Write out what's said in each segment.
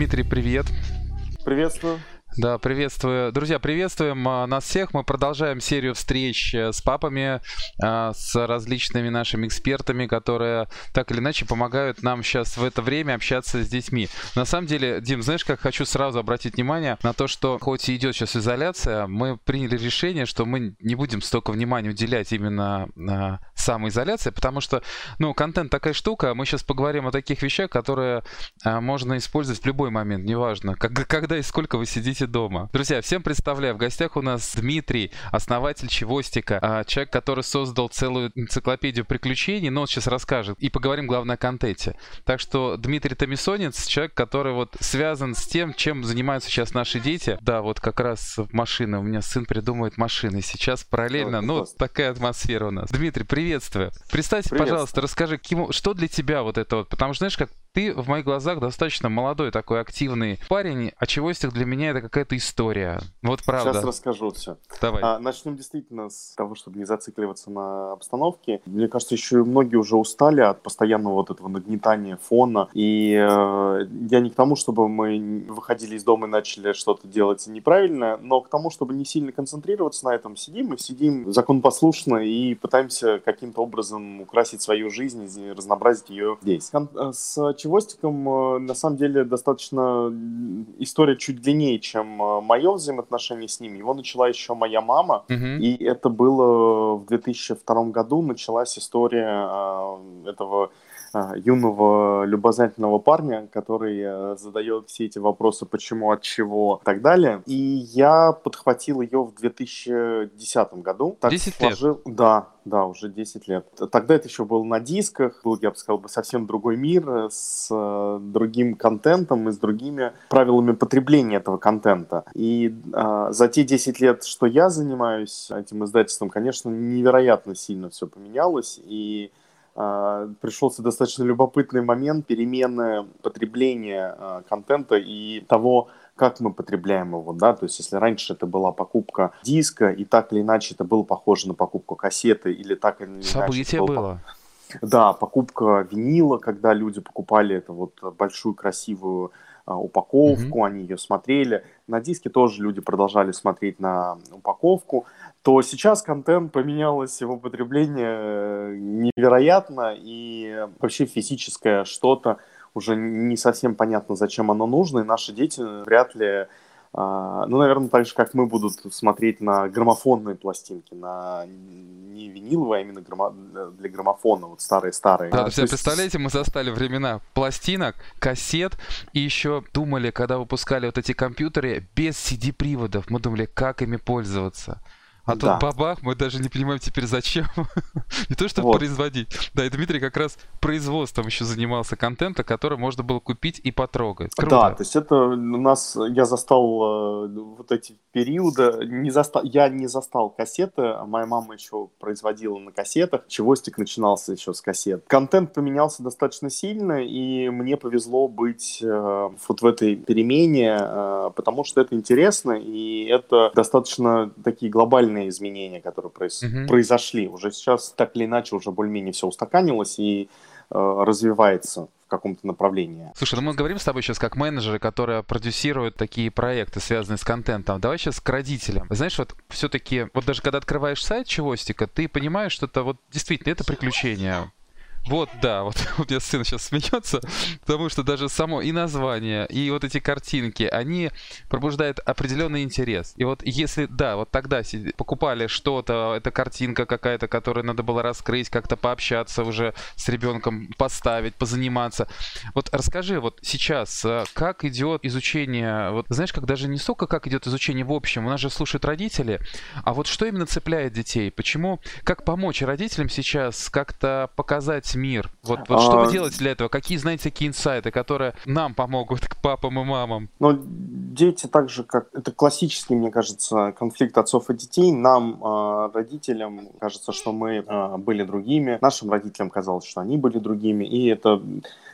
Дмитрий, привет. Приветствую. Да, приветствую. Друзья, приветствуем а, нас всех. Мы продолжаем серию встреч э, с папами, а, с различными нашими экспертами, которые так или иначе помогают нам сейчас в это время общаться с детьми. На самом деле, Дим, знаешь, как хочу сразу обратить внимание на то, что хоть и идет сейчас изоляция, мы приняли решение, что мы не будем столько внимания уделять именно а, самоизоляции, потому что, ну, контент такая штука, мы сейчас поговорим о таких вещах, которые можно использовать в любой момент, неважно, когда и сколько вы сидите сидите дома. Друзья, всем представляю, в гостях у нас Дмитрий, основатель Чевостика, а, человек, который создал целую энциклопедию приключений, но он сейчас расскажет. И поговорим, главное, о контенте. Так что Дмитрий Томисонец, человек, который вот связан с тем, чем занимаются сейчас наши дети. Да, вот как раз машины. У меня сын придумывает машины. Сейчас параллельно, ну, такая атмосфера у нас. Дмитрий, приветствую. Представьте, пожалуйста, расскажи, что для тебя вот это вот? Потому что, знаешь, как ты в моих глазах достаточно молодой такой активный парень, а чевостик для меня это какая-то история. Вот правда. Сейчас расскажу все. Давай. А, начнем действительно с того, чтобы не зацикливаться на обстановке. Мне кажется, еще многие уже устали от постоянного вот этого нагнетания фона. И э, я не к тому, чтобы мы выходили из дома и начали что-то делать неправильно, но к тому, чтобы не сильно концентрироваться на этом. Сидим и сидим законопослушно и пытаемся каким-то образом украсить свою жизнь, разнообразить ее здесь. Э, с чевостиком э, на самом деле достаточно история чуть длиннее, чем э, мое взаимоотношение с ним. Его начала еще моя мама, uh-huh. и это было в 2002 году началась история э, этого юного любознательного парня, который э, задает все эти вопросы, почему, от чего и так далее. И я подхватил ее в 2010 году. Так 10 сложил... лет? Да, да, уже 10 лет. Тогда это еще был на дисках, был, я бы сказал, совсем другой мир э, с э, другим контентом и с другими правилами потребления этого контента. И э, за те 10 лет, что я занимаюсь этим издательством, конечно, невероятно сильно все поменялось. И а, пришелся достаточно любопытный момент перемены потребления а, контента и того, как мы потребляем его, да, то есть если раньше это была покупка диска, и так или иначе это было похоже на покупку кассеты, или так или иначе... Событие было. было. Да, покупка винила, когда люди покупали эту вот большую красивую а, упаковку, mm-hmm. они ее смотрели. На диске тоже люди продолжали смотреть на упаковку то сейчас контент поменялось, его потребление э, невероятно, и вообще физическое что-то уже не совсем понятно, зачем оно нужно, и наши дети вряд ли а, ну, наверное, так же, как мы будут смотреть на граммофонные пластинки, на не виниловые, а именно граммо... для граммофона, вот старые-старые. Да, да, есть... представляете, мы застали времена пластинок, кассет, и еще думали, когда выпускали вот эти компьютеры без CD-приводов, мы думали, как ими пользоваться. А да. тут бабах, мы даже не понимаем теперь зачем. не то, чтобы вот. производить. Да, и Дмитрий как раз производством еще занимался контента, который можно было купить и потрогать. Круто. Да, то есть это у нас, я застал э, вот эти периоды, не застал, я не застал кассеты, а моя мама еще производила на кассетах, чевостик начинался еще с кассет. Контент поменялся достаточно сильно, и мне повезло быть э, вот в этой перемене, э, потому что это интересно, и это достаточно такие глобальные глобальные изменения, которые произ... угу. произошли. Уже сейчас так или иначе уже более-менее все устаканилось и э, развивается в каком-то направлении. Слушай, ну мы говорим с тобой сейчас как менеджеры, которые продюсируют такие проекты, связанные с контентом. Давай сейчас к родителям. Знаешь, вот все-таки, вот даже когда открываешь сайт Чевостика, ты понимаешь, что это вот действительно это приключение вот, да, вот у меня сын сейчас смеется, потому что даже само и название, и вот эти картинки, они пробуждают определенный интерес. И вот если, да, вот тогда покупали что-то, эта картинка какая-то, которую надо было раскрыть, как-то пообщаться уже с ребенком, поставить, позаниматься. Вот расскажи, вот сейчас, э, как идет изучение, вот знаешь, как даже не столько, как идет изучение в общем, у нас же слушают родители, а вот что именно цепляет детей? Почему, как помочь родителям сейчас как-то показать менять мир? Вот, вот а... что вы делаете для этого? Какие, знаете, такие инсайты, которые нам помогут, к папам и мамам? Ну, дети так же, как... Это классический, мне кажется, конфликт отцов и детей. Нам, э, родителям, кажется, что мы э, были другими. Нашим родителям казалось, что они были другими. И это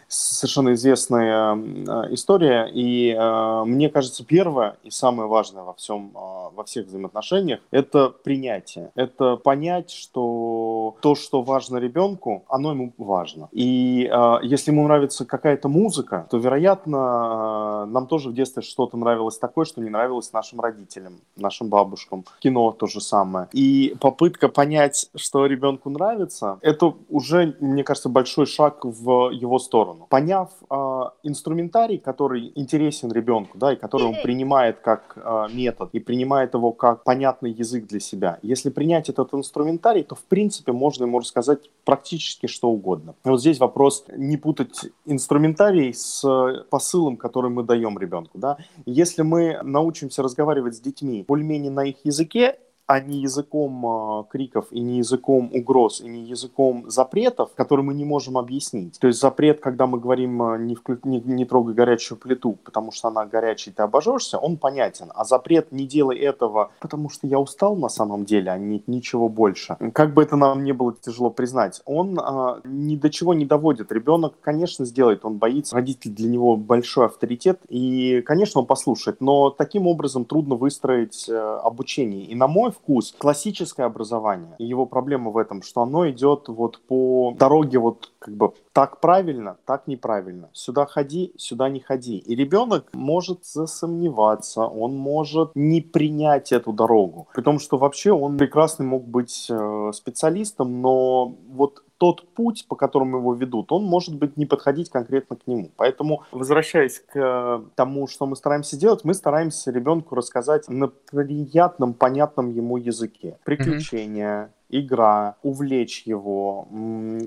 совершенно известная э, история. И э, мне кажется, первое и самое важное во всем, э, во всех взаимоотношениях – это принятие. Это понять, что то, что важно ребенку, оно ему важно. И если ему нравится какая-то музыка, то, вероятно, нам тоже в детстве что-то нравилось такое, что не нравилось нашим родителям, нашим бабушкам. Кино то же самое. И попытка понять, что ребенку нравится, это уже, мне кажется, большой шаг в его сторону. Поняв э, инструментарий, который интересен ребенку, да, и который он принимает как э, метод, и принимает его как понятный язык для себя. Если принять этот инструментарий, то, в принципе, можно ему рассказать практически что угодно. И вот здесь вопрос не путать инструментарий с посылом, который мы даем ребенку. Да? Если мы научимся разговаривать с детьми более-менее на их языке, а не языком э, криков и не языком угроз и не языком запретов, которые мы не можем объяснить. То есть запрет, когда мы говорим э, не, вклю... не, не трогай горячую плиту, потому что она горячая, ты обожжешься, он понятен. А запрет не делай этого, потому что я устал на самом деле, а не ничего больше. Как бы это нам не было тяжело признать, он э, ни до чего не доводит. Ребенок, конечно, сделает, он боится. Родитель для него большой авторитет, и, конечно, он послушает. Но таким образом трудно выстроить э, обучение. И на мой вкус. Классическое образование, и его проблема в этом, что оно идет вот по дороге вот как бы так правильно, так неправильно. Сюда ходи, сюда не ходи. И ребенок может засомневаться, он может не принять эту дорогу. При том, что вообще он прекрасно мог быть э, специалистом, но вот тот путь, по которому его ведут, он может быть не подходить конкретно к нему. Поэтому, возвращаясь к э, тому, что мы стараемся делать, мы стараемся ребенку рассказать на приятном, понятном ему языке. Приключения, игра, увлечь его,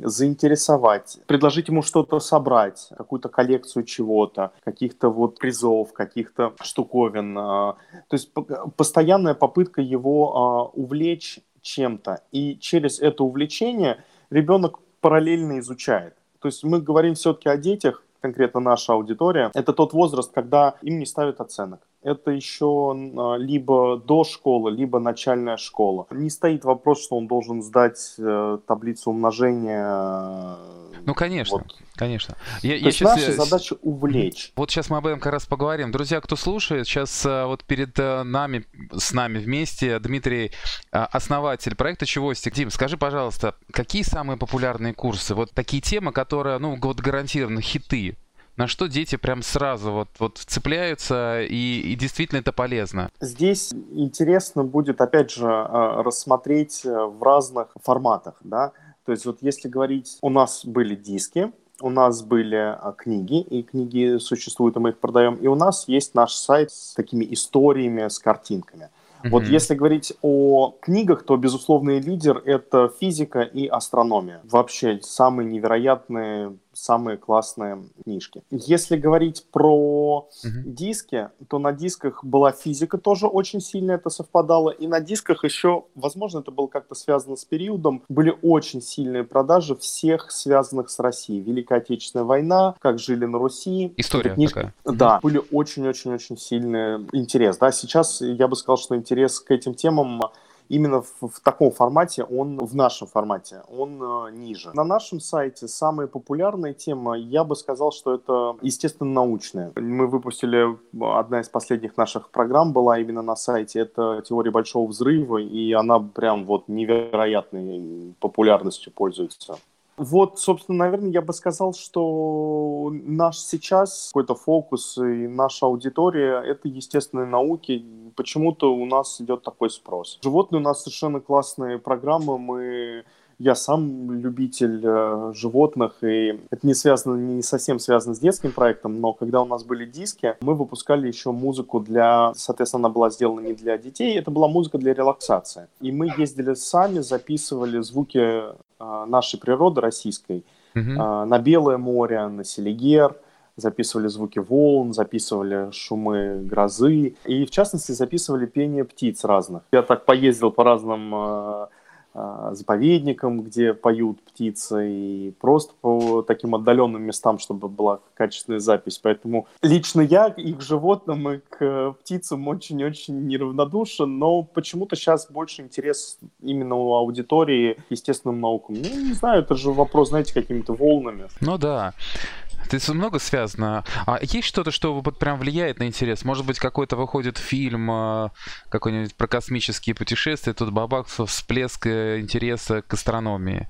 заинтересовать, предложить ему что-то собрать, какую-то коллекцию чего-то, каких-то вот призов, каких-то штуковин. А. То есть постоянная попытка его а, увлечь чем-то. И через это увлечение ребенок параллельно изучает. То есть мы говорим все-таки о детях, конкретно наша аудитория, это тот возраст, когда им не ставят оценок это еще а, либо до школы, либо начальная школа. Не стоит вопрос, что он должен сдать э, таблицу умножения. Э, ну, конечно, вот. конечно. Я, То я есть сейчас... наша задача увлечь. Вот сейчас мы об этом как раз поговорим. Друзья, кто слушает, сейчас э, вот перед нами, с нами вместе Дмитрий, основатель проекта Чевостик. Дим, скажи, пожалуйста, какие самые популярные курсы? Вот такие темы, которые, ну, вот гарантированно хиты на что дети прям сразу вот, вот цепляются, и, и действительно это полезно? Здесь интересно будет, опять же, э, рассмотреть э, в разных форматах, да, то есть вот если говорить, у нас были диски, у нас были э, книги, и книги существуют, и мы их продаем, и у нас есть наш сайт с такими историями, с картинками. Mm-hmm. Вот если говорить о книгах, то безусловный лидер это физика и астрономия. Вообще самые невероятные самые классные книжки. Если говорить про uh-huh. диски, то на дисках была физика тоже очень сильно это совпадало, и на дисках еще, возможно, это было как-то связано с периодом, были очень сильные продажи всех связанных с Россией. Великая Отечественная война, как жили на Руси. История книжка, такая. Да, uh-huh. были очень-очень-очень сильный интерес. Да, сейчас я бы сказал, что интерес к этим темам именно в, в таком формате, он в нашем формате, он э, ниже. На нашем сайте самая популярная тема, я бы сказал, что это, естественно, научная. Мы выпустили, одна из последних наших программ была именно на сайте, это теория большого взрыва, и она прям вот невероятной популярностью пользуется. Вот, собственно, наверное, я бы сказал, что наш сейчас какой-то фокус и наша аудитория — это естественные науки. Почему-то у нас идет такой спрос. Животные у нас совершенно классные программы. Мы я сам любитель э, животных, и это не связано, не совсем связано с детским проектом, но когда у нас были диски, мы выпускали еще музыку для, соответственно, она была сделана не для детей, это была музыка для релаксации. И мы ездили сами, записывали звуки э, нашей природы российской mm-hmm. э, на Белое море, на Селигер, записывали звуки волн, записывали шумы грозы и, в частности, записывали пение птиц разных. Я так поездил по разным э, заповедникам, где поют птицы, и просто по таким отдаленным местам, чтобы была качественная запись. Поэтому лично я и к животным, и к птицам очень-очень неравнодушен, но почему-то сейчас больше интерес именно у аудитории естественным наукам. Ну, не знаю, это же вопрос, знаете, какими-то волнами. Ну да. Это много связано. А есть что-то, что вот прям влияет на интерес? Может быть, какой-то выходит фильм э, какой-нибудь про космические путешествия, тут бабах, всплеск э, интереса к астрономии.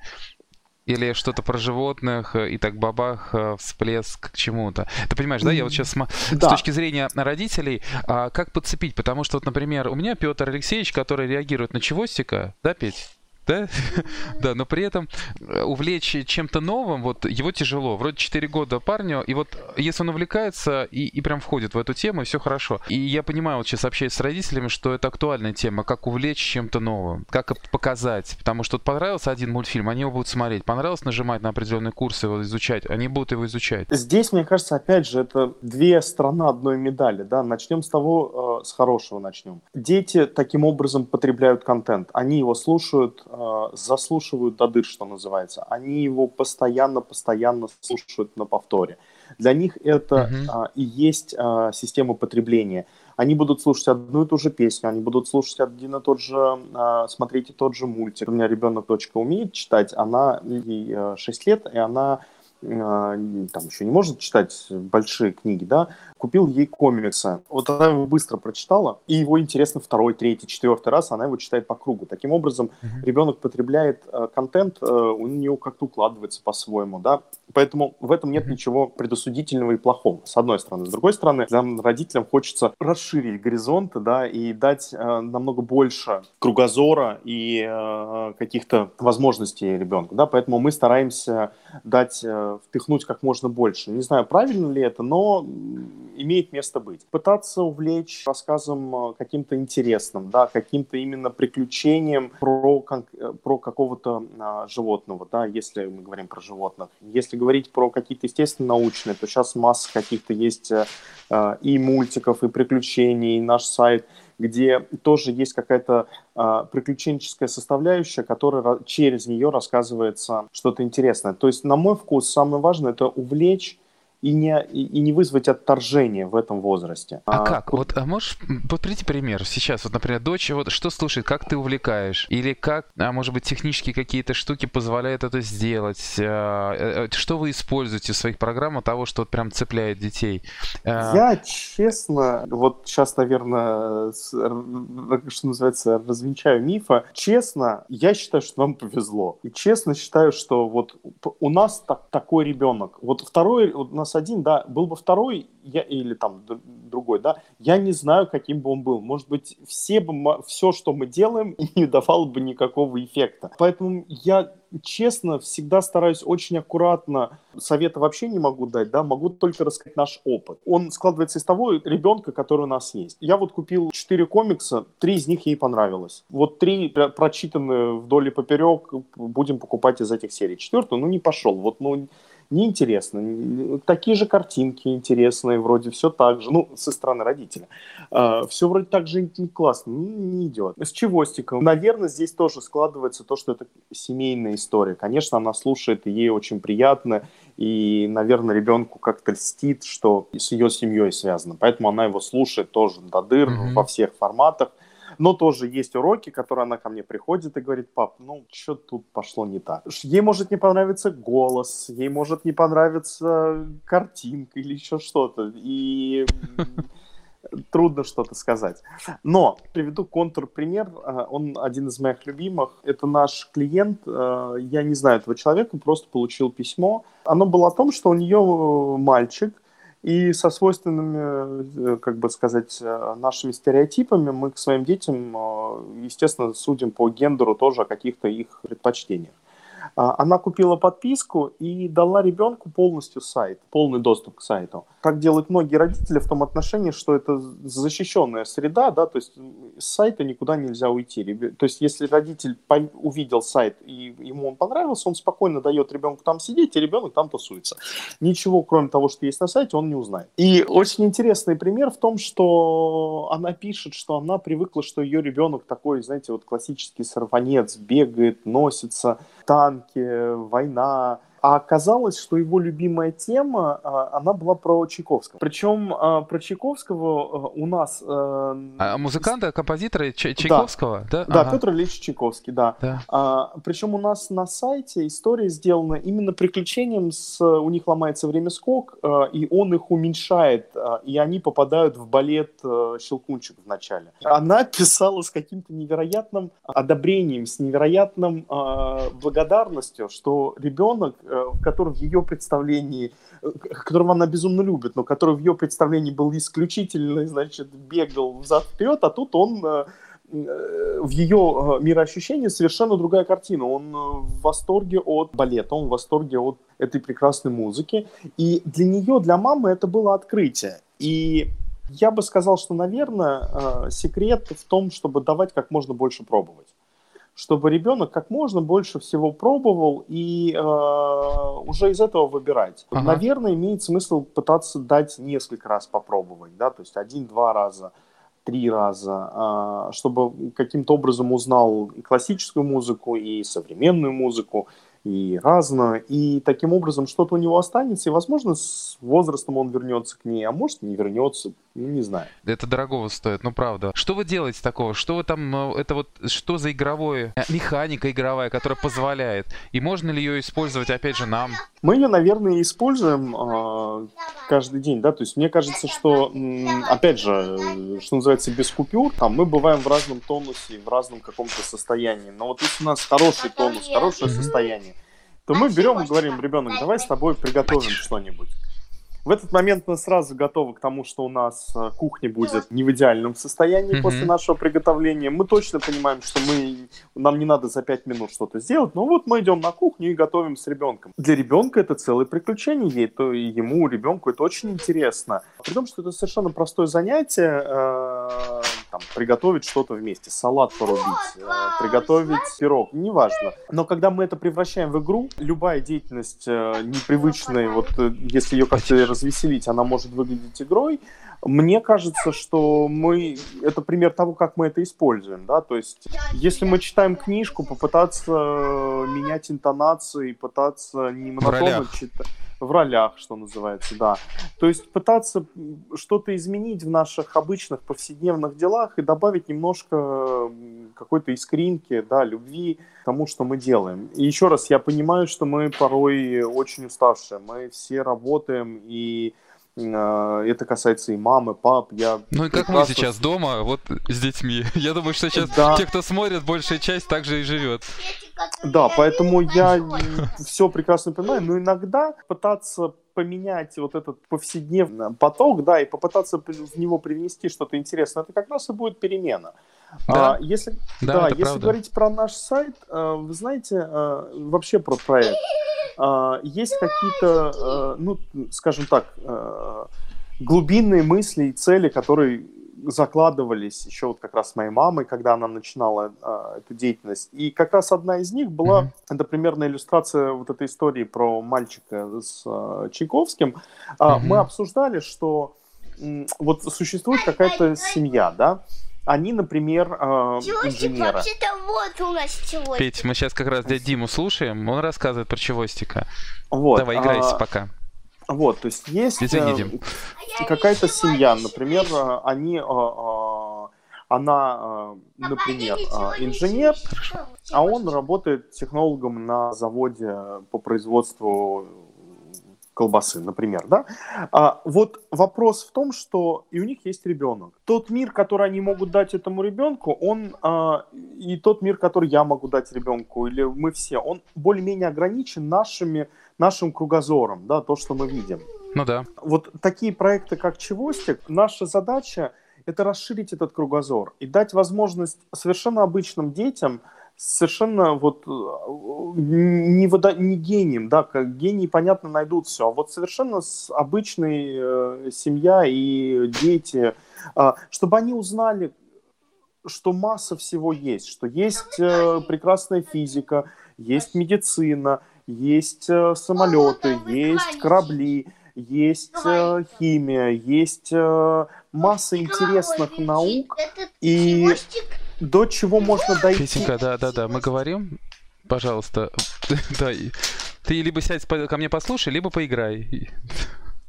Или что-то про животных, и так бабах, всплеск к чему-то. Ты понимаешь, да? Я вот сейчас да. с точки зрения родителей, а как подцепить? Потому что, вот, например, у меня Петр Алексеевич, который реагирует на чевостика, да, Петь? Да? да, но при этом э, увлечь чем-то новым, вот его тяжело. Вроде 4 года парню, и вот если он увлекается и, и прям входит в эту тему, все хорошо. И я понимаю, вот сейчас общаюсь с родителями, что это актуальная тема, как увлечь чем-то новым, как показать. Потому что вот понравился один мультфильм, они его будут смотреть. Понравилось нажимать на определенные курсы, его изучать, они будут его изучать. Здесь, мне кажется, опять же, это две стороны одной медали, да. Начнем с того, э, с хорошего начнем. Дети таким образом потребляют контент. Они его слушают, э, э, заслушивают до дыр, что называется. Они его постоянно-постоянно слушают на повторе. Для них это uh-huh. э, и есть э, система потребления. Они будут слушать одну и ту же песню, они будут слушать один и тот же, э, смотреть и тот же мультик. У меня ребенок, дочка, умеет читать, она ей 6 лет, и она там еще не может читать большие книги, да, купил ей комиксы. Вот она его быстро прочитала, и его интересно второй, третий, четвертый раз, она его читает по кругу. Таким образом, mm-hmm. ребенок потребляет э, контент, э, у него как-то укладывается по-своему, да. Поэтому в этом нет mm-hmm. ничего предосудительного и плохого, с одной стороны. С другой стороны, нам, родителям, хочется расширить горизонты, да, и дать э, намного больше кругозора и э, каких-то возможностей ребенку, да. Поэтому мы стараемся дать, э, впихнуть как можно больше. Не знаю, правильно ли это, но имеет место быть. Пытаться увлечь рассказом э, каким-то интересным, да, каким-то именно приключением про, э, про какого-то а, животного, да, если мы говорим про животных. Если говорить про какие-то естественно научные, то сейчас масса каких-то есть э, и мультиков, и приключений, и наш сайт, где тоже есть какая-то э, приключенческая составляющая, которая через нее рассказывается что-то интересное. То есть, на мой вкус, самое важное это увлечь и не, и, не вызвать отторжение в этом возрасте. А, а как? Вот а можешь вот прийти пример сейчас? Вот, например, дочь вот что слушает, как ты увлекаешь? Или как, а может быть, технические какие-то штуки позволяют это сделать? А, э, э, что вы используете в своих программах того, что вот прям цепляет детей? А... Я, честно, вот сейчас, наверное, что называется, развенчаю мифа. Честно, я считаю, что нам повезло. И честно считаю, что вот у нас так, такой ребенок. Вот второй, у нас нас один, да, был бы второй, я, или там другой, да, я не знаю, каким бы он был. Может быть, все бы, все, что мы делаем, не давало бы никакого эффекта. Поэтому я, честно, всегда стараюсь очень аккуратно, совета вообще не могу дать, да, могу только рассказать наш опыт. Он складывается из того ребенка, который у нас есть. Я вот купил четыре комикса, три из них ей понравилось. Вот три прочитанные вдоль и поперек будем покупать из этих серий. Четвертую, ну, не пошел. Вот, ну, неинтересно. Такие же картинки интересные, вроде все так же, ну, со стороны родителя. А, все вроде так же классно, ну, не идет. С чевостиком. Наверное, здесь тоже складывается то, что это семейная история. Конечно, она слушает, и ей очень приятно, и, наверное, ребенку как-то льстит, что с ее семьей связано. Поэтому она его слушает тоже до дыр mm-hmm. во всех форматах. Но тоже есть уроки, которые она ко мне приходит и говорит, пап, ну, что тут пошло не так. Ей может не понравиться голос, ей может не понравиться картинка или еще что-то. И трудно что-то сказать. Но приведу контрпример. Э, он один из моих любимых. Это наш клиент. Э, я не знаю этого человека, просто получил письмо. Оно было о том, что у нее мальчик – и со свойственными, э, как бы сказать, э, нашими стереотипами мы к своим детям, э, естественно, судим по гендеру тоже о каких-то их предпочтениях. А, она купила подписку и дала ребенку полностью сайт, полный доступ к сайту. Как делают многие родители в том отношении, что это защищенная среда, да, то есть с сайта никуда нельзя уйти. То есть если родитель увидел сайт и ему он понравился, он спокойно дает ребенку там сидеть, и ребенок там тусуется. Ничего, кроме того, что есть на сайте, он не узнает. И очень интересный пример в том, что она пишет, что она привыкла, что ее ребенок такой, знаете, вот классический сорванец, бегает, носится, танки, война, А оказалось, что его любимая тема, а, она была про Чайковского. Причем а, про Чайковского у нас... А музыканта, композитора Чайковского? Да, да, да Петр Ильич Чайковский, да. да. А, причем у нас на сайте история сделана именно приключением с... У них ломается время скок, и он их уменьшает, и они попадают в балет «Щелкунчик» в начале. Она писала с каким-то невероятным одобрением, с невероятным благодарностью, что ребенок Э, который в ее представлении, э, которого она безумно любит, но который в ее представлении был исключительно, значит, бегал взад-вперед, а тут он э, в ее мироощущении совершенно другая картина. Он в восторге от балета, он в восторге от этой прекрасной музыки. И для нее, для мамы это было открытие. И я бы сказал, что, наверное, секрет в том, чтобы давать как можно больше пробовать чтобы ребенок как можно больше всего пробовал и э, уже из этого выбирать. Ага. Наверное, имеет смысл пытаться дать несколько раз попробовать, да, то есть один-два раза, три раза, э, чтобы каким-то образом узнал и классическую музыку, и современную музыку, и разную, и таким образом что-то у него останется, и, возможно, с возрастом он вернется к ней, а может, не вернется, не знаю. Это дорогого стоит, ну, правда. Что вы делаете такого? Что вы там, э, это вот, что за игровое, э, механика игровая, которая позволяет? И можно ли ее использовать, опять же, нам? Мы ее, наверное, используем э, каждый день, да, то есть мне кажется, что, опять же, э, что называется, без купюр, там, мы бываем в разном тонусе, в разном каком-то состоянии, но вот если у нас хороший тонус, хорошее состояние, то мы берем и говорим, ребенок, давай с тобой приготовим что-нибудь. В этот момент мы сразу готовы к тому, что у нас э, кухня будет не в идеальном состоянии mm-hmm. после нашего приготовления. Мы точно понимаем, что мы, нам не надо за 5 минут что-то сделать, но вот мы идем на кухню и готовим с ребенком. Для ребенка это целое приключение, ей, то ему, ребенку это очень интересно. При том, что это совершенно простое занятие, э, там, приготовить что-то вместе, салат порубить, э, приготовить пирог, неважно. Но когда мы это превращаем в игру, любая деятельность э, непривычная, вот э, если ее как-то развеселить, она может выглядеть игрой. Мне кажется, что мы это пример того, как мы это используем, да, то есть если мы читаем книжку, попытаться менять интонации, пытаться не монотонно читать в ролях, что называется, да. То есть пытаться что-то изменить в наших обычных повседневных делах и добавить немножко какой-то искринки, да, любви тому, что мы делаем. И еще раз, я понимаю, что мы порой очень уставшие, мы все работаем и это касается и мамы, пап. Я ну и как прекрасно... мы сейчас дома, вот с детьми. Я думаю, что сейчас да. те, кто смотрит, большая часть также и живет. Да, поэтому я все прекрасно понимаю, но иногда пытаться поменять вот этот повседневный поток, да, и попытаться в него привнести что-то интересное, это как раз и будет перемена. Да, а, если, да, да если правда. говорить про наш сайт, э, вы знаете, э, вообще про проект, э, есть какие-то, ну, скажем так, глубинные мысли и цели, которые закладывались еще вот как раз с моей мамой, когда она начинала э, эту деятельность. И как раз одна из них была, mm-hmm. это примерно иллюстрация вот этой истории про мальчика с э, Чайковским. Э, mm-hmm. Мы обсуждали, что э, вот существует какая-то семья, да, они, например, э, инженеры. вот у нас чевостик. Петь, мы сейчас как раз дядю Диму слушаем, он рассказывает про чевостика. Вот, Давай, играйся а, пока. Вот, то есть есть Извини, э, какая-то семья, например, э, они, э, э, она, э, например, э, инженер, а он работает технологом на заводе по производству колбасы, например, да? А, вот вопрос в том, что и у них есть ребенок. Тот мир, который они могут дать этому ребенку, он а, и тот мир, который я могу дать ребенку, или мы все, он более-менее ограничен нашими, нашим кругозором, да, то, что мы видим. Ну да. Вот такие проекты, как Чевостик, наша задача это расширить этот кругозор и дать возможность совершенно обычным детям совершенно вот э, не, вода, не гением, да, как гении, понятно, найдут все, а вот совершенно с обычной э, семья и дети, э, чтобы они узнали, что масса всего есть, что есть э, прекрасная физика, есть медицина, есть э, самолеты, есть корабли, есть э, химия, есть э, масса интересных наук и до чего можно дойти. Петенька, да, да, да, мы говорим, пожалуйста, да, Ты либо сядь ко мне послушай, либо поиграй.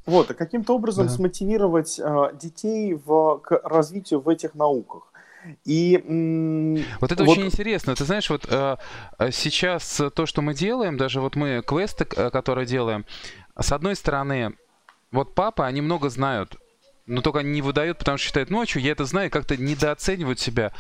Вот, а каким-то образом да. смотивировать э, детей в, к развитию в этих науках. И вот это вот... очень интересно. Ты знаешь, вот э, сейчас то, что мы делаем, даже вот мы квесты, которые делаем, с одной стороны, вот папа, они много знают но только не выдают, потому что считают, ну а что, я это знаю, как-то недооценивают себя.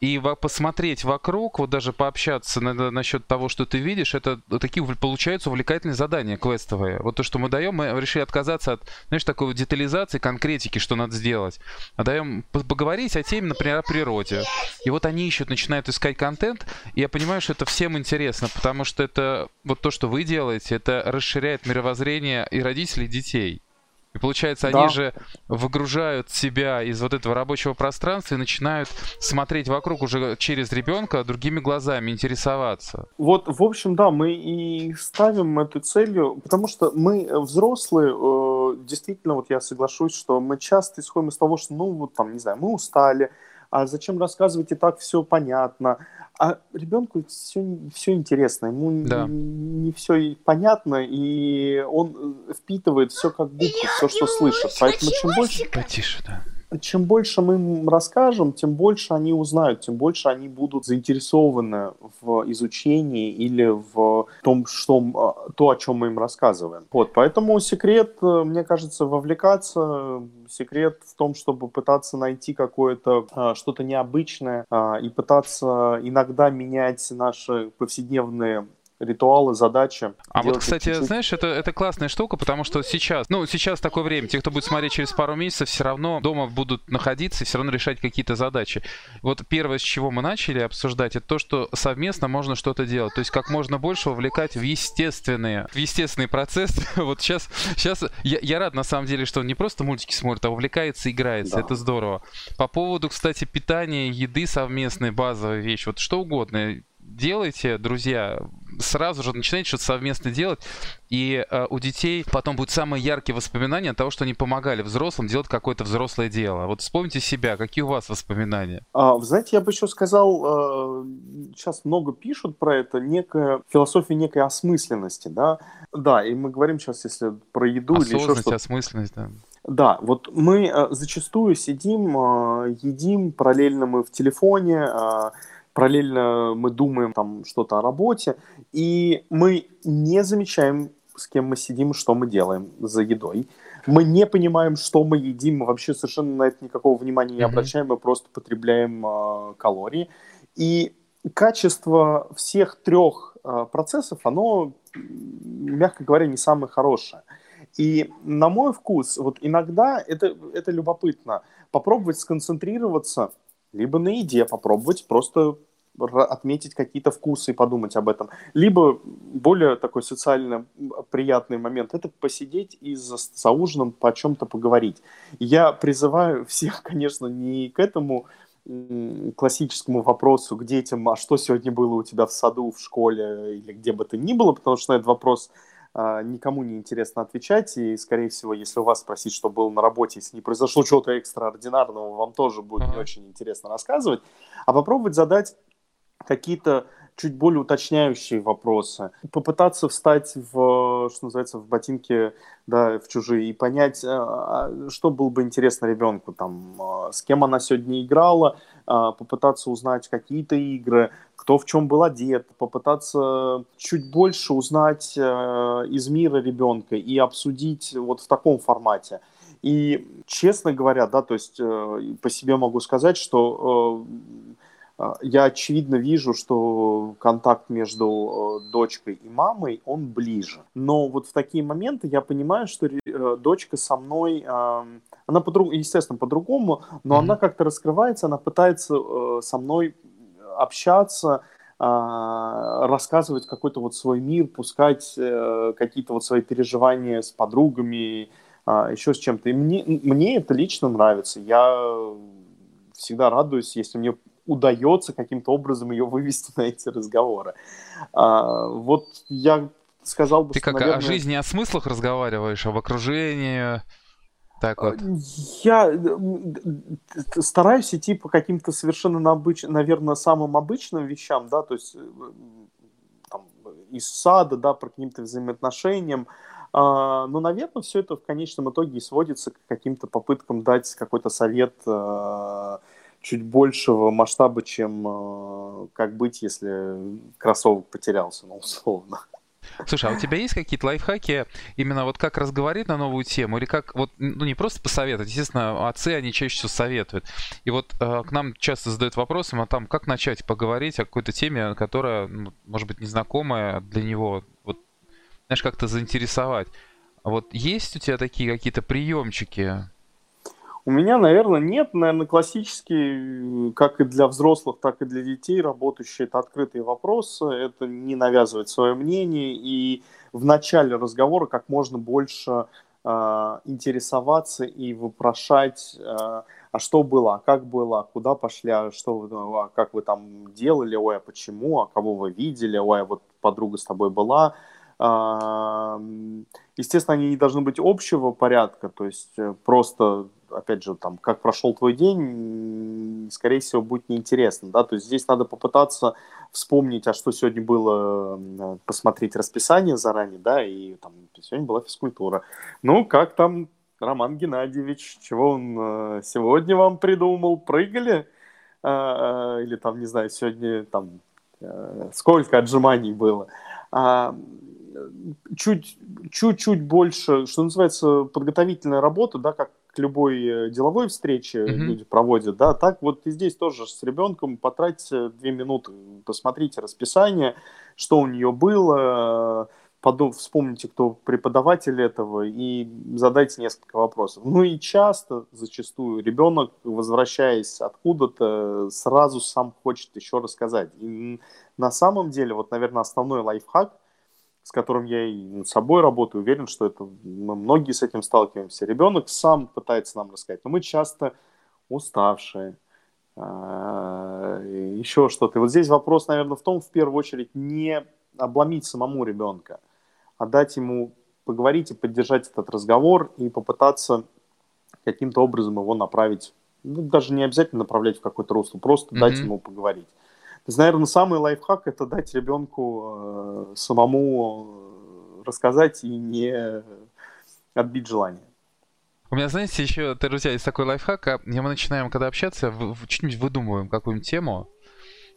И посмотреть вокруг, вот даже пообщаться на, насчет того, что ты видишь, это такие получаются увлекательные задания квестовые. Вот то, что мы даем, мы решили отказаться от, знаешь, такой детализации, конкретики, что надо сделать. А даем поговорить о теме, например, о природе. И вот они ищут, начинают искать контент, и я понимаю, что это всем интересно, потому что это вот то, что вы делаете, это расширяет мировоззрение и родителей, и детей. И получается, да. они же выгружают себя из вот этого рабочего пространства и начинают смотреть вокруг уже через ребенка другими глазами, интересоваться. Вот, в общем, да, мы и ставим эту целью, потому что мы взрослые, э, действительно, вот я соглашусь, что мы часто исходим из того, что, ну, вот там, не знаю, мы устали, а зачем рассказывать и так все понятно, а ребенку все, все интересно, ему да. не, не все понятно, и он э, впитывает все как губку, все, что слышит. Поэтому чем больше... Потише, да чем больше мы им расскажем, тем больше они узнают, тем больше они будут заинтересованы в изучении или в том, что, а, то, о чем мы им рассказываем. Вот, поэтому секрет, э, мне кажется, вовлекаться, секрет в том, чтобы пытаться найти какое-то а, что-то необычное а, и пытаться иногда менять наши повседневные ритуалы, задачи. А вот, кстати, чуть-чуть. знаешь, это, это классная штука, потому что сейчас, ну, сейчас такое время, те, кто будет смотреть через пару месяцев, все равно дома будут находиться и все равно решать какие-то задачи. Вот первое, с чего мы начали обсуждать, это то, что совместно можно что-то делать. То есть как можно больше вовлекать в естественные, в естественный процесс. вот сейчас, сейчас я, я рад, на самом деле, что он не просто мультики смотрит, а увлекается, играется. Да. Это здорово. По поводу, кстати, питания, еды совместной, базовая вещь, вот что угодно делайте, друзья, сразу же начинайте что-то совместно делать, и э, у детей потом будет самые яркие воспоминания от того, что они помогали взрослым делать какое-то взрослое дело. Вот вспомните себя, какие у вас воспоминания? А, вы знаете, я бы еще сказал, э, сейчас много пишут про это, некая философия некой осмысленности, да, да, и мы говорим сейчас, если про еду или еще что-то. осмысленность, да. Да, вот мы э, зачастую сидим, э, едим, параллельно мы в телефоне, э, параллельно мы думаем там что-то о работе, и мы не замечаем, с кем мы сидим, что мы делаем за едой. Мы не понимаем, что мы едим, мы вообще совершенно на это никакого внимания не обращаем, мы просто потребляем э, калории. И качество всех трех э, процессов, оно, мягко говоря, не самое хорошее. И на мой вкус, вот иногда это, это любопытно, попробовать сконцентрироваться либо на еде, попробовать просто отметить какие-то вкусы и подумать об этом. Либо более такой социально приятный момент – это посидеть и за, за ужином по чем-то поговорить. Я призываю всех, конечно, не к этому классическому вопросу к детям, а что сегодня было у тебя в саду, в школе или где бы то ни было, потому что на этот вопрос а, никому не интересно отвечать, и, скорее всего, если у вас спросить, что было на работе, если не произошло чего-то экстраординарного, вам тоже будет не очень интересно рассказывать, а попробовать задать какие-то чуть более уточняющие вопросы, попытаться встать в, что называется, в ботинки, да, в чужие и понять, а, а, что было бы интересно ребенку, там, а, с кем она сегодня играла, попытаться узнать какие-то игры, кто в чем был одет, попытаться чуть больше узнать из мира ребенка и обсудить вот в таком формате. И, честно говоря, да, то есть э, по себе могу сказать, что э, я очевидно вижу, что контакт между э, дочкой и мамой, он ближе. Но вот в такие моменты я понимаю, что э, дочка со мной, она, по естественно, по-другому, но mm-hmm. она как-то раскрывается, она пытается э, со мной общаться, а, рассказывать какой-то вот свой мир, пускать какие-то вот свои переживания с подругами, а, еще с чем-то. И мне, мне это лично нравится. Я всегда радуюсь, если мне удается каким-то образом ее вывести на эти разговоры. А, вот я сказал бы, Ты что, как наверное... о жизни, о смыслах разговариваешь, об окружении? Так вот. Я стараюсь идти по каким-то совершенно, наобыч... наверное, самым обычным вещам, да, то есть там, из сада, да, про каким-то взаимоотношениям. А, но, наверное, все это в конечном итоге и сводится к каким-то попыткам дать какой-то совет а, чуть большего масштаба, чем а, как быть, если кроссовок потерялся, ну, условно. Слушай, а у тебя есть какие-то лайфхаки именно вот как разговорить на новую тему или как вот ну не просто посоветовать, естественно, отцы они чаще всего советуют. И вот э, к нам часто задают вопросы, а там как начать поговорить о какой-то теме, которая ну, может быть незнакомая для него, вот знаешь как-то заинтересовать. А вот есть у тебя такие какие-то приемчики? У меня, наверное, нет. Наверное, классический, как и для взрослых, так и для детей, работающий это открытые вопросы, это не навязывать свое мнение и в начале разговора как можно больше э, интересоваться и вопрошать, э, а что было, а как было, а куда пошли, а что вы, а как вы там делали, ой, а почему, а кого вы видели, ой, а вот подруга с тобой была. Э, естественно, они не должны быть общего порядка, то есть э, просто опять же, там, как прошел твой день, скорее всего, будет неинтересно, да, то есть здесь надо попытаться вспомнить, а что сегодня было, посмотреть расписание заранее, да, и там сегодня была физкультура. Ну, как там Роман Геннадьевич, чего он э, сегодня вам придумал, прыгали? А, или там, не знаю, сегодня там э, сколько отжиманий было? А, чуть, чуть-чуть больше, что называется, подготовительная работа, да, как любой э, деловой встрече mm-hmm. люди проводят, да, так вот и здесь тоже с ребенком потратьте две минуты, посмотрите расписание, что у нее было, подум, вспомните, кто преподаватель этого, и задайте несколько вопросов. Ну и часто, зачастую, ребенок, возвращаясь откуда-то, сразу сам хочет еще рассказать. И на самом деле, вот, наверное, основной лайфхак – с которым я и над собой работаю, уверен, что это мы многие с этим сталкиваемся. Ребенок сам пытается нам рассказать, но мы часто уставшие, а, еще что-то. И вот здесь вопрос, наверное, в том, в первую очередь, не обломить самому ребенка, а дать ему поговорить и поддержать этот разговор и попытаться каким-то образом его направить, ну, даже не обязательно направлять в какое-то русло, просто mm-hmm. дать ему поговорить наверное, самый лайфхак – это дать ребенку э, самому э, рассказать и не отбить желание. У меня, знаете, еще, друзья, есть такой лайфхак. А мы начинаем, когда общаться, что-нибудь выдумываем, какую-нибудь тему,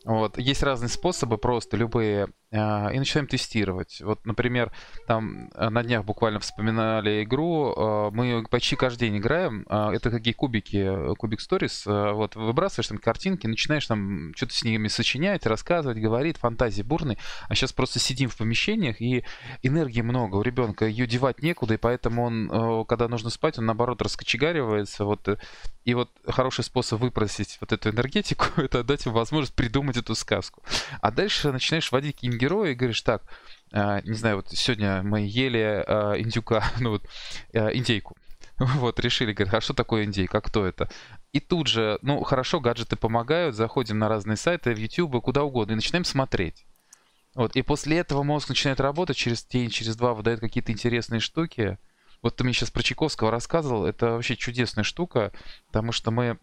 вот. Есть разные способы, просто любые, и начинаем тестировать. Вот, например, там э, на днях буквально вспоминали игру, а, мы почти каждый день играем, а, это какие кубики, кубик сторис, вот, выбрасываешь там картинки, начинаешь там что-то с ними сочинять, рассказывать, говорить, фантазии бурные, а сейчас просто сидим в помещениях, и энергии много у ребенка, ее девать некуда, и поэтому он, когда нужно спать, он наоборот раскочегаривается, вот, э, и вот хороший способ выпросить вот эту энергетику, это дать ему возможность придумать эту сказку. А дальше начинаешь вводить какие-нибудь герои и говоришь, так, э, не знаю, вот сегодня мы ели э, индюка, ну вот, э, индейку. Вот, решили, говорят, а что такое индейка, а кто это? И тут же, ну, хорошо, гаджеты помогают, заходим на разные сайты, в YouTube, куда угодно, и начинаем смотреть. Вот, и после этого мозг начинает работать, через день, через два выдает какие-то интересные штуки, вот ты мне сейчас про Чайковского рассказывал, это вообще чудесная штука, потому что мы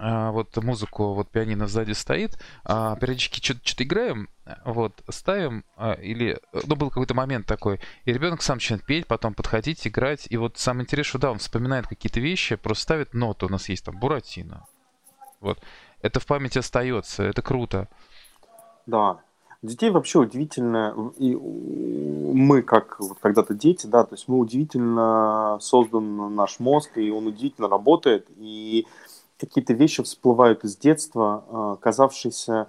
а, вот музыку, вот пианино сзади стоит, а, периодически что-то играем, вот, ставим, а, или, ну, был какой-то момент такой, и ребенок сам начинает петь, потом подходить, играть, и вот самое интересное, что да, он вспоминает какие-то вещи, просто ставит ноту, у нас есть там Буратино, вот, это в памяти остается, это круто. Да, детей вообще удивительно, и мы как вот когда-то дети, да, то есть мы удивительно создан наш мозг, и он удивительно работает, и какие-то вещи всплывают из детства, а, казавшиеся,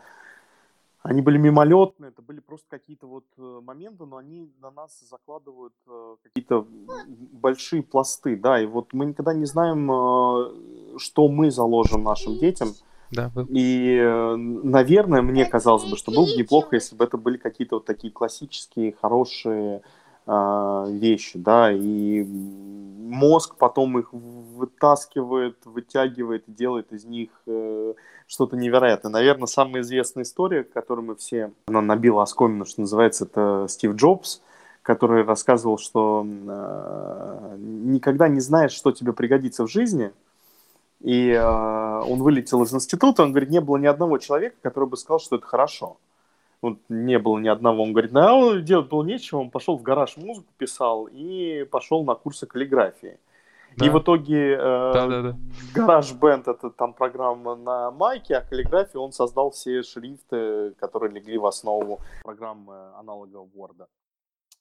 они были мимолетные, это были просто какие-то вот э, моменты, но они на нас закладывают э, какие-то большие пласты, да, и вот мы никогда не знаем, э, что мы заложим нашим детям, да, был. И, наверное, мне казалось бы, что было бы неплохо, если бы это были какие-то вот такие классические, хорошие вещи, да, и мозг потом их вытаскивает, вытягивает делает из них э, что-то невероятное. Наверное, самая известная история, которую мы все, она набила оскомину, что называется, это Стив Джобс, который рассказывал, что э, никогда не знаешь, что тебе пригодится в жизни – и э, он вылетел из института, он говорит, не было ни одного человека, который бы сказал, что это хорошо. Вот не было ни одного. Он говорит, ну, делать было нечего, он пошел в гараж музыку писал и пошел на курсы каллиграфии. Да. И в итоге э, да, да, да. Гараж Бенд это там программа на майке, а каллиграфии он создал все шрифты, которые легли в основу программы аналога Word.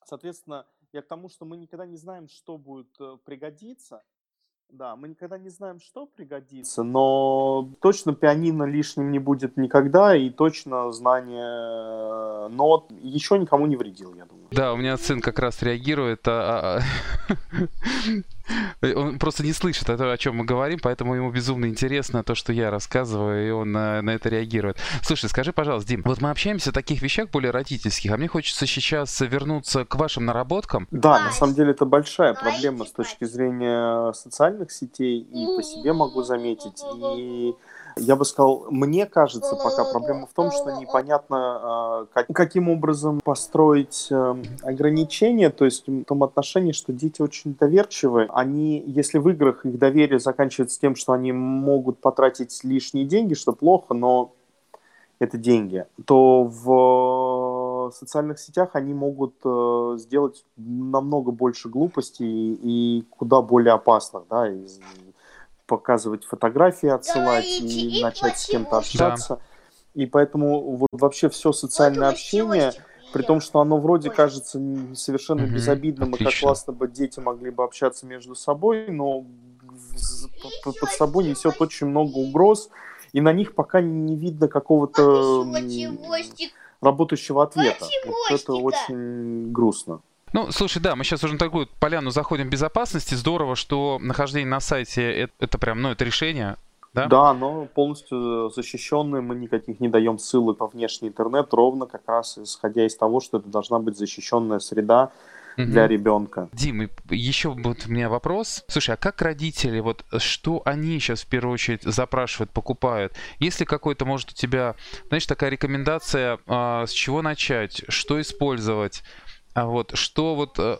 Соответственно, я к тому, что мы никогда не знаем, что будет э, пригодиться. Да, мы никогда не знаем, что пригодится, но точно пианино лишним не будет никогда, и точно знание нот еще никому не вредил, я думаю. Да, у меня сын как раз реагирует. А, а, Он просто не слышит о чем мы говорим, поэтому ему безумно интересно то, что я рассказываю, и он на, на это реагирует. Слушай, скажи, пожалуйста, Дим, вот мы общаемся о таких вещах более родительских, а мне хочется сейчас вернуться к вашим наработкам. Да, на самом деле это большая проблема с точки зрения социальных сетей, и по себе могу заметить, и я бы сказал, мне кажется, пока проблема в том, что непонятно, а, как, каким образом построить эм, ограничения, то есть в том отношении, что дети очень доверчивы. Они, если в играх их доверие заканчивается тем, что они могут потратить лишние деньги, что плохо, но это деньги, то в социальных сетях они могут э, сделать намного больше глупостей и куда более опасных, да, показывать фотографии, отсылать и начать с кем-то общаться. Да. И поэтому вот вообще все социальное общение, при том, что оно вроде кажется совершенно угу, безобидным, отлично. и как классно бы дети могли бы общаться между собой, но под собой несет очень много угроз, и на них пока не видно какого-то работающего ответа. Вот это очень грустно. Ну, слушай, да, мы сейчас уже на такую поляну заходим безопасности. Здорово, что нахождение на сайте это, это прям, ну, это решение. Да? да, но полностью защищенные, мы никаких не даем ссылок во внешний интернет, ровно как раз исходя из того, что это должна быть защищенная среда, для ребенка. Дим, еще вот у меня вопрос. Слушай, а как родители, вот что они сейчас в первую очередь запрашивают, покупают? Есть ли какой-то, может, у тебя, знаешь, такая рекомендация, а, с чего начать, что использовать? А вот что вот, э,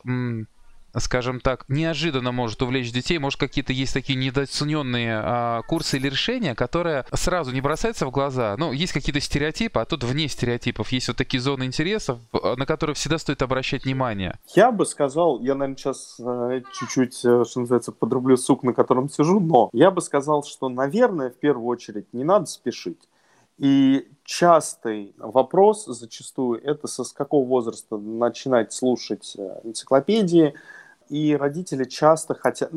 скажем так, неожиданно может увлечь детей, может какие-то есть такие недооцененные а, курсы или решения, которые сразу не бросаются в глаза. Ну, есть какие-то стереотипы, а тут вне стереотипов есть вот такие зоны интересов, на которые всегда стоит обращать внимание. Я бы сказал, я, наверное, сейчас э, чуть-чуть, э, что называется, подрублю сук, на котором сижу, но я бы сказал, что, наверное, в первую очередь не надо спешить. И частый вопрос зачастую это со с какого возраста начинать слушать э, энциклопедии, и родители часто хотят,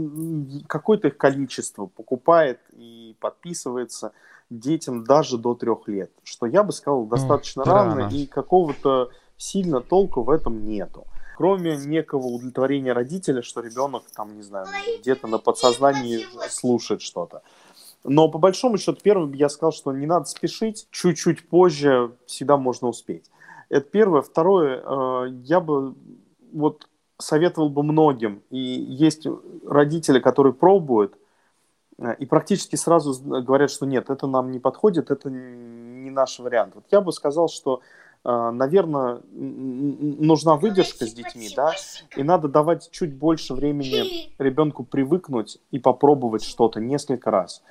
какое-то их количество покупает и подписывается детям даже до трех лет, что я бы сказал достаточно mm, рано, рано, и какого-то сильно толку в этом нету. Кроме некого удовлетворения родителя, что ребенок там, не знаю, где-то на подсознании слушает что-то. Но по большому счету, первым я сказал, что не надо спешить, чуть-чуть позже всегда можно успеть. Это первое. Второе, э, я бы вот советовал бы многим, и есть родители, которые пробуют, э, и практически сразу говорят, что нет, это нам не подходит, это не наш вариант. Вот я бы сказал, что, э, наверное, нужна выдержка с детьми, да, и надо давать чуть больше времени ребенку привыкнуть и попробовать что-то несколько раз.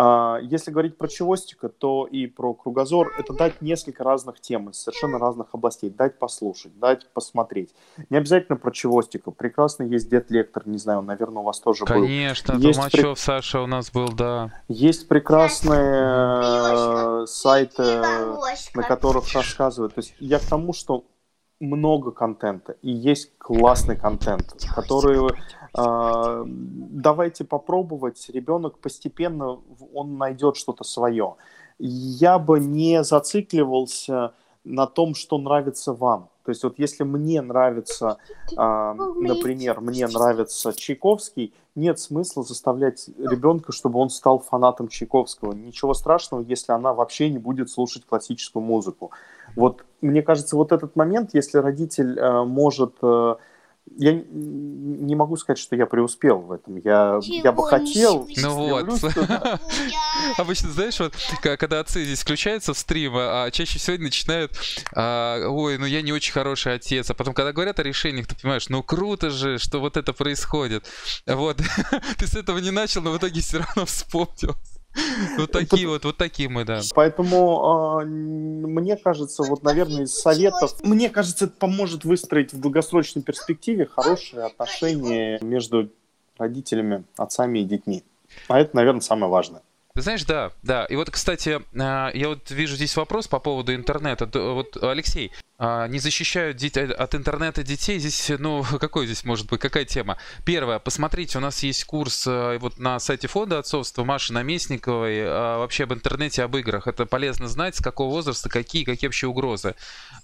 А, если говорить про чевостика, то и про кругозор это дать несколько разных тем из совершенно разных областей, дать послушать, дать посмотреть. Не обязательно про чевостика. Прекрасно есть дед лектор, не знаю, наверное, у вас тоже Конечно, был. Конечно, есть Толмачев при... Саша у нас был, да. Есть прекрасные сайты, на которых рассказывают. То есть я к тому, что много контента и есть классный контент, который э, давайте попробовать. Ребенок постепенно он найдет что-то свое. Я бы не зацикливался на том, что нравится вам. То есть вот если мне нравится, э, например, мне нравится Чайковский, нет смысла заставлять ребенка, чтобы он стал фанатом Чайковского. Ничего страшного, если она вообще не будет слушать классическую музыку. Вот мне кажется, вот этот момент, если родитель э, может э, я не могу сказать, что я преуспел в этом. Я, я бы хотел. Ну вот. Обычно, знаешь, вот когда отцы здесь включаются в стрим, а чаще всего начинают, а, ой, ну я не очень хороший отец. А потом, когда говорят о решениях, ты понимаешь, ну круто же, что вот это происходит. Вот. ты с этого не начал, но в итоге все равно вспомнил. Вот такие вот, вот такие мы, да. Поэтому мне кажется, вот, наверное, из советов, мне кажется, это поможет выстроить в долгосрочной перспективе хорошие отношения между родителями, отцами и детьми. А это, наверное, самое важное. Ты знаешь, да, да. И вот, кстати, а, я вот вижу здесь вопрос по поводу интернета. Вот, Алексей, а, не защищают от интернета детей. Здесь, ну, какой здесь может быть, какая тема? Первое, посмотрите, у нас есть курс э, вот на сайте фонда отцовства Маши Наместниковой а, вообще об интернете, об играх. Это полезно знать, с какого возраста, какие, какие вообще угрозы.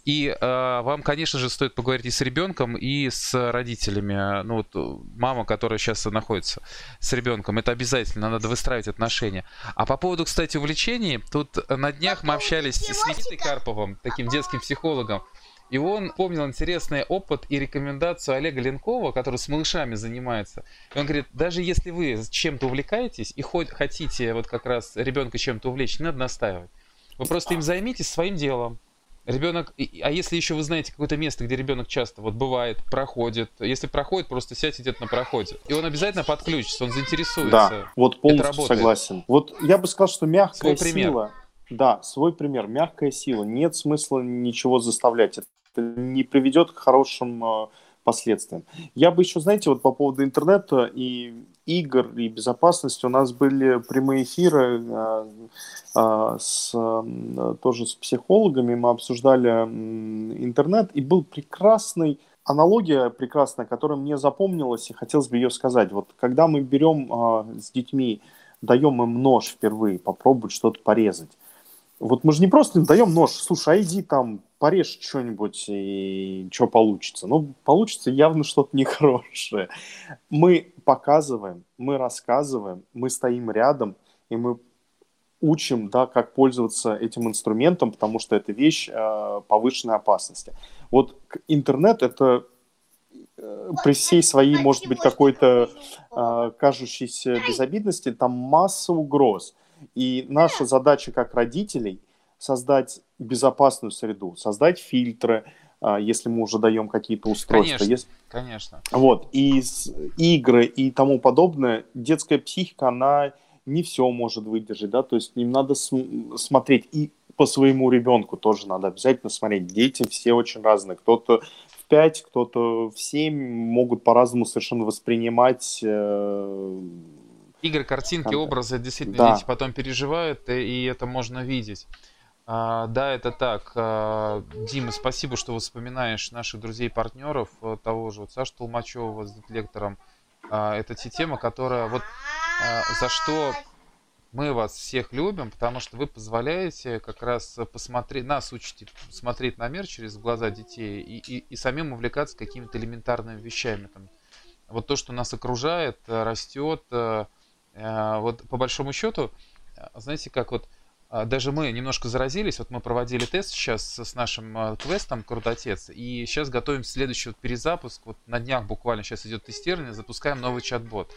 И вам, конечно же, стоит поговорить и с ребенком, и с родителями. Ну, вот мама, которая сейчас находится с ребенком, это обязательно, надо выстраивать отношения. А по поводу, кстати, увлечений, тут на днях мы общались с Никитой Карповым, таким детским психологом. И он помнил интересный опыт и рекомендацию Олега Ленкова, который с малышами занимается. И он говорит, даже если вы чем-то увлекаетесь и хоть хотите вот как раз ребенка чем-то увлечь, не надо настаивать. Вы просто им займитесь своим делом. Ребенок, а если еще вы знаете какое-то место, где ребенок часто вот бывает, проходит, если проходит, просто сядьте где-то на проходе. И он обязательно подключится, он заинтересуется. Да, вот полностью согласен. Вот я бы сказал, что мягкая свой сила... Да, свой пример, мягкая сила. Нет смысла ничего заставлять. Это не приведет к хорошим э, последствиям. Я бы еще, знаете, вот по поводу интернета и игр и безопасности у нас были прямые эфиры э, э, с, э, тоже с психологами, мы обсуждали интернет, и был прекрасный аналогия прекрасная, которая мне запомнилась, и хотелось бы ее сказать. Вот когда мы берем э, с детьми, даем им нож впервые, попробовать что-то порезать, вот мы же не просто даем нож, слушай, а иди там порежь что-нибудь и что получится. Ну, получится явно что-то нехорошее. Мы показываем, мы рассказываем, мы стоим рядом, и мы учим, да, как пользоваться этим инструментом, потому что это вещь э, повышенной опасности. Вот интернет это э, при всей своей, может быть, какой-то э, кажущейся безобидности, там масса угроз. И наша задача как родителей – создать безопасную среду, создать фильтры, а, если мы уже даем какие-то устройства. Конечно, если... конечно. Вот, и игры и тому подобное, детская психика, она не все может выдержать, да, то есть им надо см- смотреть и по своему ребенку тоже надо обязательно смотреть. Дети все очень разные. Кто-то в 5, кто-то в 7 могут по-разному совершенно воспринимать э- игры, картинки, образы действительно да. дети потом переживают, и это можно видеть. А, да, это так. А, Дима, спасибо, что вспоминаешь наших друзей партнеров, э, того же вот Саша Толмачева с лектором. А, это те темы, которые вот а, за что мы вас всех любим, потому что вы позволяете как раз посмотреть, нас учите смотреть на мир через глаза детей и, и, и самим увлекаться какими-то элементарными вещами. Там, вот то, что нас окружает, растет. Э, э, вот по большому счету, знаете, как вот а, даже мы немножко заразились. Вот мы проводили тест сейчас с нашим квестом Крутотец, и сейчас готовим следующий вот перезапуск. Вот на днях буквально сейчас идет тестирование, запускаем новый чат-бот.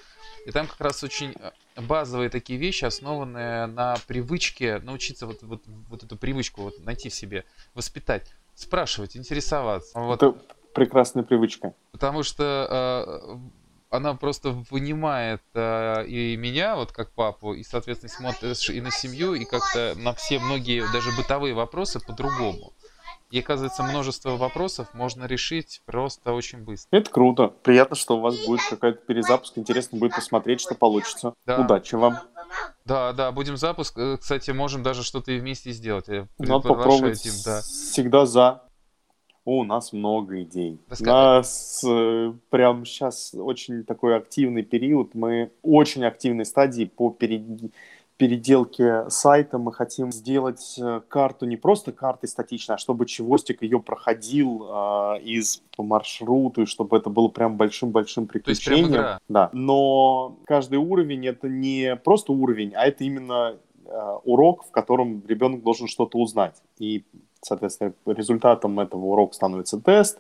И там как раз очень базовые такие вещи, основанные на привычке научиться вот, вот, вот эту привычку вот найти в себе, воспитать, спрашивать, интересоваться. Вот. Это прекрасная привычка. Потому что она просто вынимает э, и меня, вот как папу, и, соответственно, смотришь и на семью, и как-то на все многие, даже бытовые вопросы по-другому. И оказывается, множество вопросов можно решить просто очень быстро. Это круто. Приятно, что у вас будет какой-то перезапуск. Интересно будет посмотреть, что получится. Да. Удачи вам. Да, да, будем запуск. Э, кстати, можем даже что-то и вместе сделать. Я Надо попробовать. Им, да. Всегда за. О, у нас много идей. У нас э, прям сейчас очень такой активный период. Мы очень активной стадии по перед... переделке сайта. Мы хотим сделать э, карту не просто картой статичной, а чтобы чевостик ее проходил э, из по маршруту, и чтобы это было прям большим-большим приключением. То есть прям игра. Да. Но каждый уровень это не просто уровень, а это именно э, урок, в котором ребенок должен что-то узнать. И Соответственно, результатом этого урока становится тест.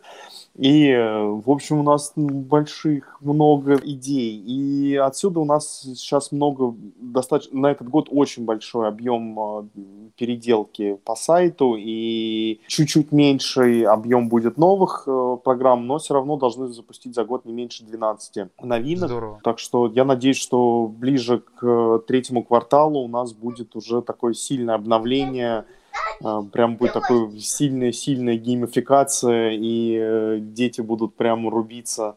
И, в общем, у нас больших много идей. И отсюда у нас сейчас много, достаточно, на этот год очень большой объем а, переделки по сайту. И чуть-чуть меньший объем будет новых э, программ, но все равно должны запустить за год не меньше 12 новинок. Здорово. Так что я надеюсь, что ближе к третьему кварталу у нас будет уже такое сильное обновление прям будет такой сильная-сильная геймификация, и э, дети будут прям рубиться.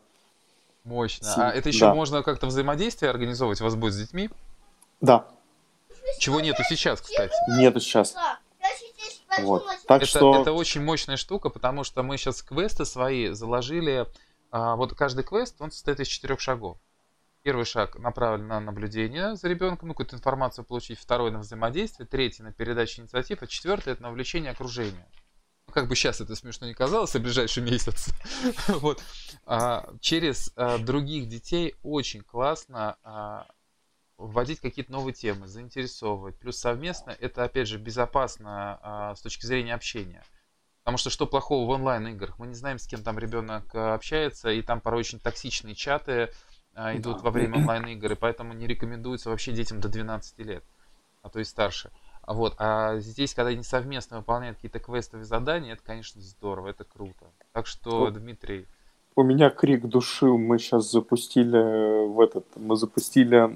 Мощно. А это еще да. можно как-то взаимодействие организовывать у вас будет с детьми? Да. Чего нету сейчас, кстати? Нету сейчас. Вот. Так это, что... это очень мощная штука, потому что мы сейчас квесты свои заложили. А, вот каждый квест, он состоит из четырех шагов. Первый шаг направлен на наблюдение за ребенком, ну, какую-то информацию получить. Второй на взаимодействие. Третий на передачу инициатив. А четвертый это на увлечение окружения. Ну, как бы сейчас это смешно не казалось, в ближайший месяц. вот. а, через а, других детей очень классно а, вводить какие-то новые темы, заинтересовывать. Плюс совместно это, опять же, безопасно а, с точки зрения общения. Потому что что плохого в онлайн-играх? Мы не знаем, с кем там ребенок а, общается, и там порой очень токсичные чаты, а, идут да. во время онлайн-игр, и поэтому не рекомендуется вообще детям до 12 лет, а то и старше. А вот, а здесь, когда они совместно выполняют какие-то квестовые задания, это, конечно, здорово, это круто. Так что, у, Дмитрий... У меня крик души, мы сейчас запустили э, в этот, мы запустили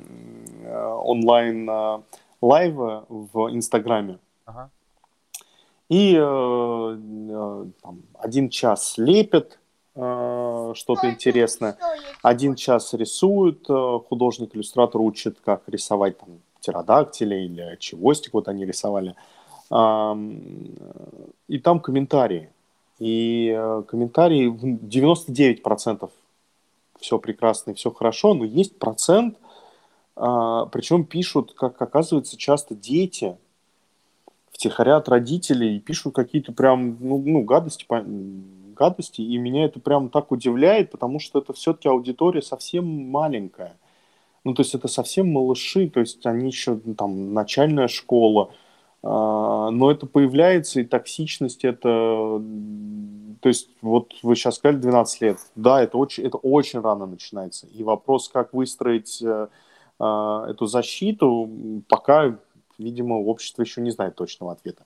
э, онлайн э, лайвы в Инстаграме. Ага. И э, там, один час лепят, что-то интересное. Один час рисуют, э, художник-иллюстратор учит, как рисовать там птеродактиля или чевостик, вот они рисовали. И там комментарии. И э, комментарии 99% все прекрасно и все хорошо, но есть процент, а, причем пишут, как оказывается, часто дети втихаря от родителей пишут какие-то прям, ну, ну гадости, гадости, и меня это прям так удивляет, потому что это все-таки аудитория совсем маленькая. Ну, то есть это совсем малыши, то есть они еще ну, там начальная школа, а, но это появляется, и токсичность это... То есть вот вы сейчас сказали 12 лет. Да, это очень, это очень рано начинается. И вопрос, как выстроить э, э, эту защиту, пока, видимо, общество еще не знает точного ответа.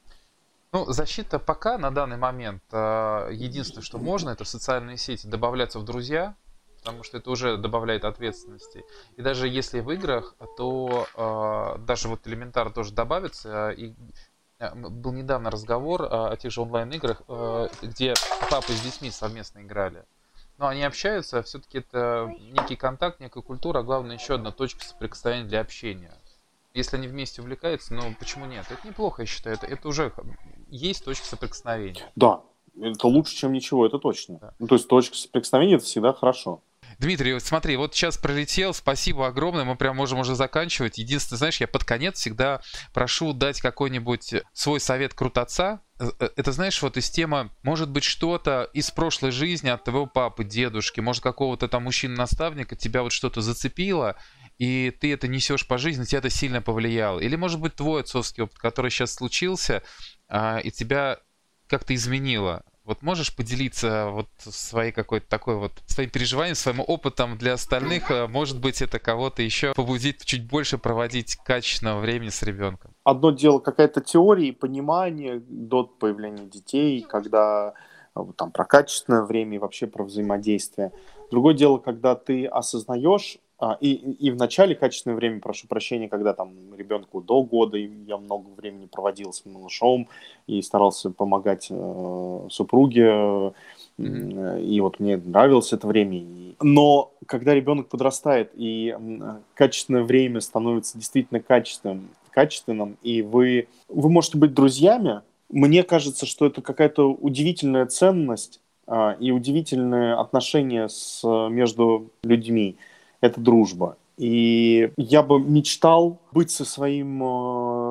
Ну, защита пока на данный момент э, единственное, что можно, это в социальные сети добавляться в друзья, потому что это уже добавляет ответственности. И даже если в играх, то э, даже вот элементарно тоже добавится. И э, был недавно разговор о тех же онлайн-играх, где папы с детьми совместно играли. Но они общаются, все-таки это некий контакт, некая культура, а главное еще одна точка соприкосновения для общения. Если они вместе увлекаются, ну почему нет? Это неплохо, я считаю. Это, это уже есть точка соприкосновения. Да, это лучше, чем ничего, это точно. Да. Ну, то есть точка соприкосновения это всегда хорошо. Дмитрий, смотри, вот сейчас пролетел, спасибо огромное, мы прям можем уже заканчивать. Единственное, знаешь, я под конец всегда прошу дать какой-нибудь свой совет крутоца. Э, э, это, знаешь, вот из темы, может быть, что-то из прошлой жизни от твоего папы, дедушки, может, какого-то там мужчины-наставника тебя вот что-то зацепило, и ты это несешь по жизни, тебя это сильно повлияло. Или, может быть, твой отцовский опыт, который сейчас случился, а, и тебя как-то изменило. Вот можешь поделиться вот своей какой-то такой вот своим переживанием, своим опытом для остальных? А, может быть, это кого-то еще побудит чуть больше проводить качественного времени с ребенком? Одно дело какая-то теория и понимание до появления детей, когда а, там про качественное время и вообще про взаимодействие. Другое дело, когда ты осознаешь а, и, и в начале качественное время, прошу прощения, когда там ребенку до года, я много времени проводил с малышом и старался помогать э, супруге, э, и вот мне нравилось это время. Но когда ребенок подрастает и качественное время становится действительно качественным, качественным, и вы, вы можете быть друзьями, мне кажется, что это какая-то удивительная ценность э, и удивительное отношение с, между людьми это дружба. И я бы мечтал быть со, своим,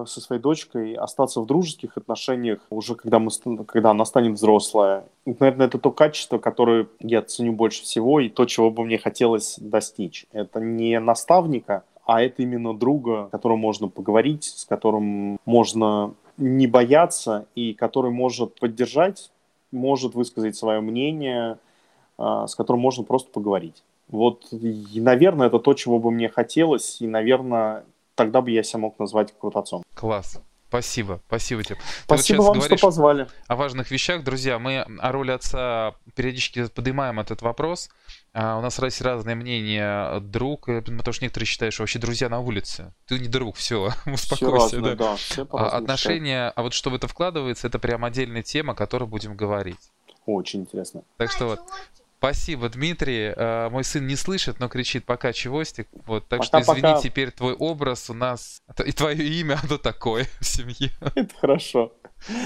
э, со своей дочкой, остаться в дружеских отношениях уже когда, мы, когда она станет взрослая. Наверное, это то качество, которое я ценю больше всего и то, чего бы мне хотелось достичь. Это не наставника, а это именно друга, с которым можно поговорить, с которым можно не бояться и который может поддержать, может высказать свое мнение, а, с которым можно просто поговорить. Вот, и, наверное, это то, чего бы мне хотелось, и, наверное, тогда бы я себя мог назвать крутотцом. Класс. Спасибо, спасибо тебе. Спасибо вот вам, что позвали. О важных вещах, друзья. Мы о роли отца периодически поднимаем этот вопрос. А у нас есть разные мнения. Друг, э, потому что некоторые считают, что вообще друзья на улице. Ты не друг, все, успокойся. Все разное, да. Да, все а, отношения, а вот что в это вкладывается, это прям отдельная тема, о которой будем говорить. Очень интересно. Так что вот, Спасибо, Дмитрий. Uh, мой сын не слышит, но кричит пока чевостик. Вот, так пока, что извини, пока. теперь твой образ у нас и твое имя, оно такое в семье. Это хорошо.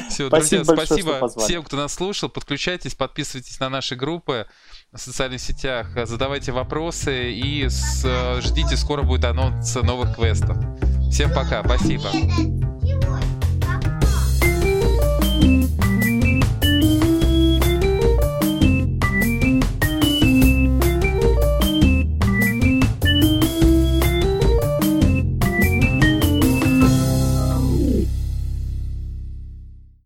Все, спасибо друзья, большое, спасибо всем, кто нас слушал. Подключайтесь, подписывайтесь на наши группы в социальных сетях, задавайте вопросы и с, ждите, скоро будет анонс новых квестов. Всем пока, спасибо.